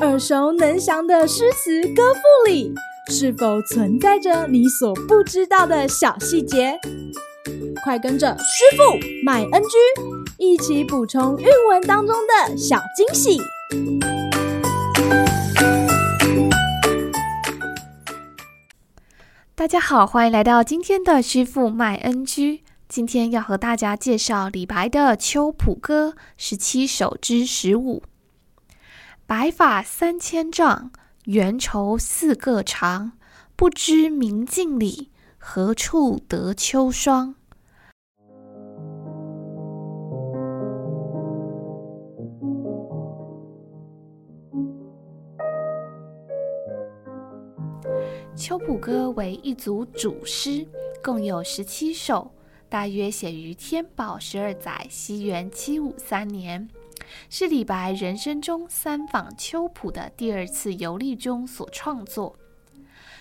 耳熟能详的诗词歌赋里，是否存在着你所不知道的小细节？快跟着师傅麦恩居一起补充韵文当中的小惊喜！大家好，欢迎来到今天的师傅麦恩居。今天要和大家介绍李白的《秋浦歌》十七首之十五。白发三千丈，缘愁似个长。不知明镜里，何处得秋霜？《秋浦歌》为一组组诗，共有十七首，大约写于天宝十二载（西元七五三年）。是李白人生中三访秋浦的第二次游历中所创作。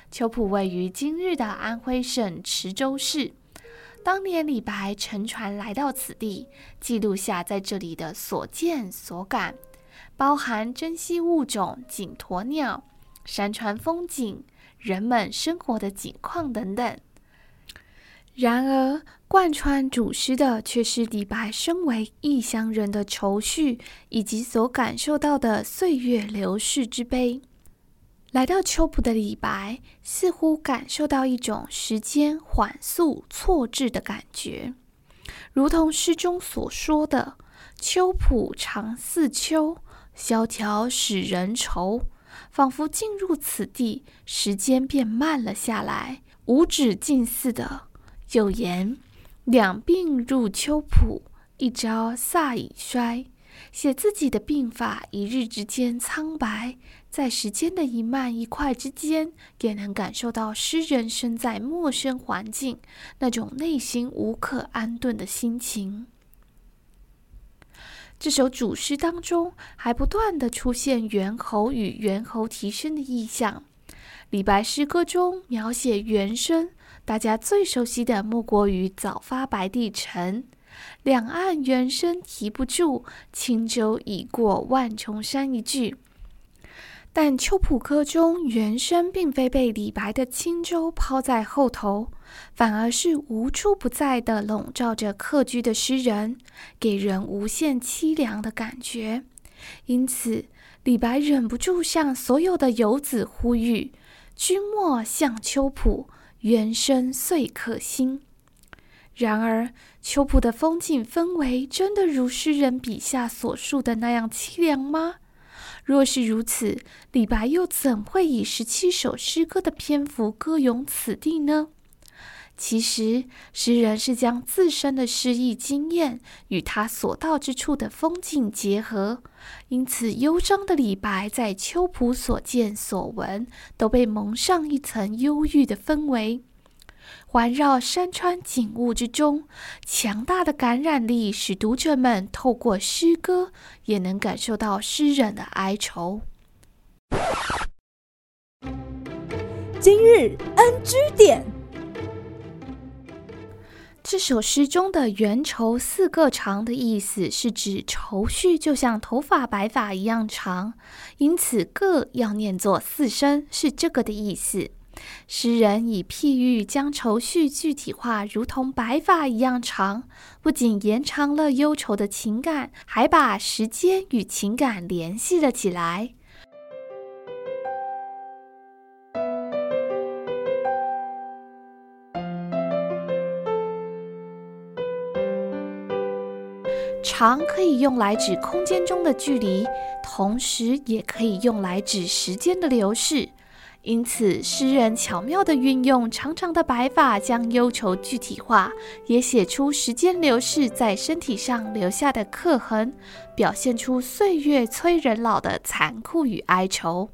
秋浦位于今日的安徽省池州市。当年李白乘船来到此地，记录下在这里的所见所感，包含珍稀物种锦鸵鸟、山川风景、人们生活的景况等等。然而，贯穿主诗的却是李白身为异乡人的愁绪，以及所感受到的岁月流逝之悲。来到秋浦的李白，似乎感受到一种时间缓速错置的感觉，如同诗中所说的：“秋浦长似秋，萧条使人愁。”仿佛进入此地，时间便慢了下来，无止境似的。又言：“两鬓入秋浦，一朝飒已衰。”写自己的鬓发一日之间苍白，在时间的一慢一快之间，也能感受到诗人身在陌生环境那种内心无可安顿的心情。这首主诗当中，还不断地出现猿猴与猿猴啼声的意象。李白诗歌中描写猿声。大家最熟悉的莫过于“早发白帝城，两岸猿声啼不住，轻舟已过万重山”一句。但《秋浦歌》中猿声并非被李白的轻舟抛在后头，反而是无处不在地笼罩着客居的诗人，给人无限凄凉的感觉。因此，李白忍不住向所有的游子呼吁：“君莫向秋浦。”猿声遂可欣。然而，秋浦的风景氛围真的如诗人笔下所述的那样凄凉吗？若是如此，李白又怎会以十七首诗歌的篇幅歌咏此地呢？其实，诗人是将自身的诗意经验与他所到之处的风景结合，因此忧伤的李白在秋浦所见所闻都被蒙上一层忧郁的氛围。环绕山川景物之中，强大的感染力使读者们透过诗歌也能感受到诗人的哀愁。今日 NG 点。这首诗中的“缘愁似个长”的意思是指愁绪就像头发白发一样长，因此“个”要念作四声，是这个的意思。诗人以譬喻将愁绪具体化，如同白发一样长，不仅延长了忧愁的情感，还把时间与情感联系了起来。长可以用来指空间中的距离，同时也可以用来指时间的流逝。因此，诗人巧妙地运用长长的白发将忧愁具体化，也写出时间流逝在身体上留下的刻痕，表现出岁月催人老的残酷与哀愁。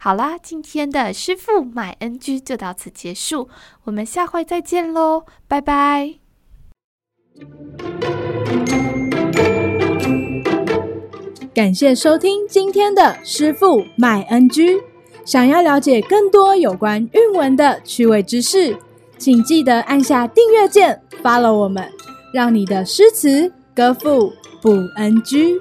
好啦，今天的师傅麦恩居就到此结束，我们下回再见喽，拜拜。感谢收听今天的师傅麦 NG。想要了解更多有关韵文的趣味知识，请记得按下订阅键，follow 我们，让你的诗词歌赋不 NG。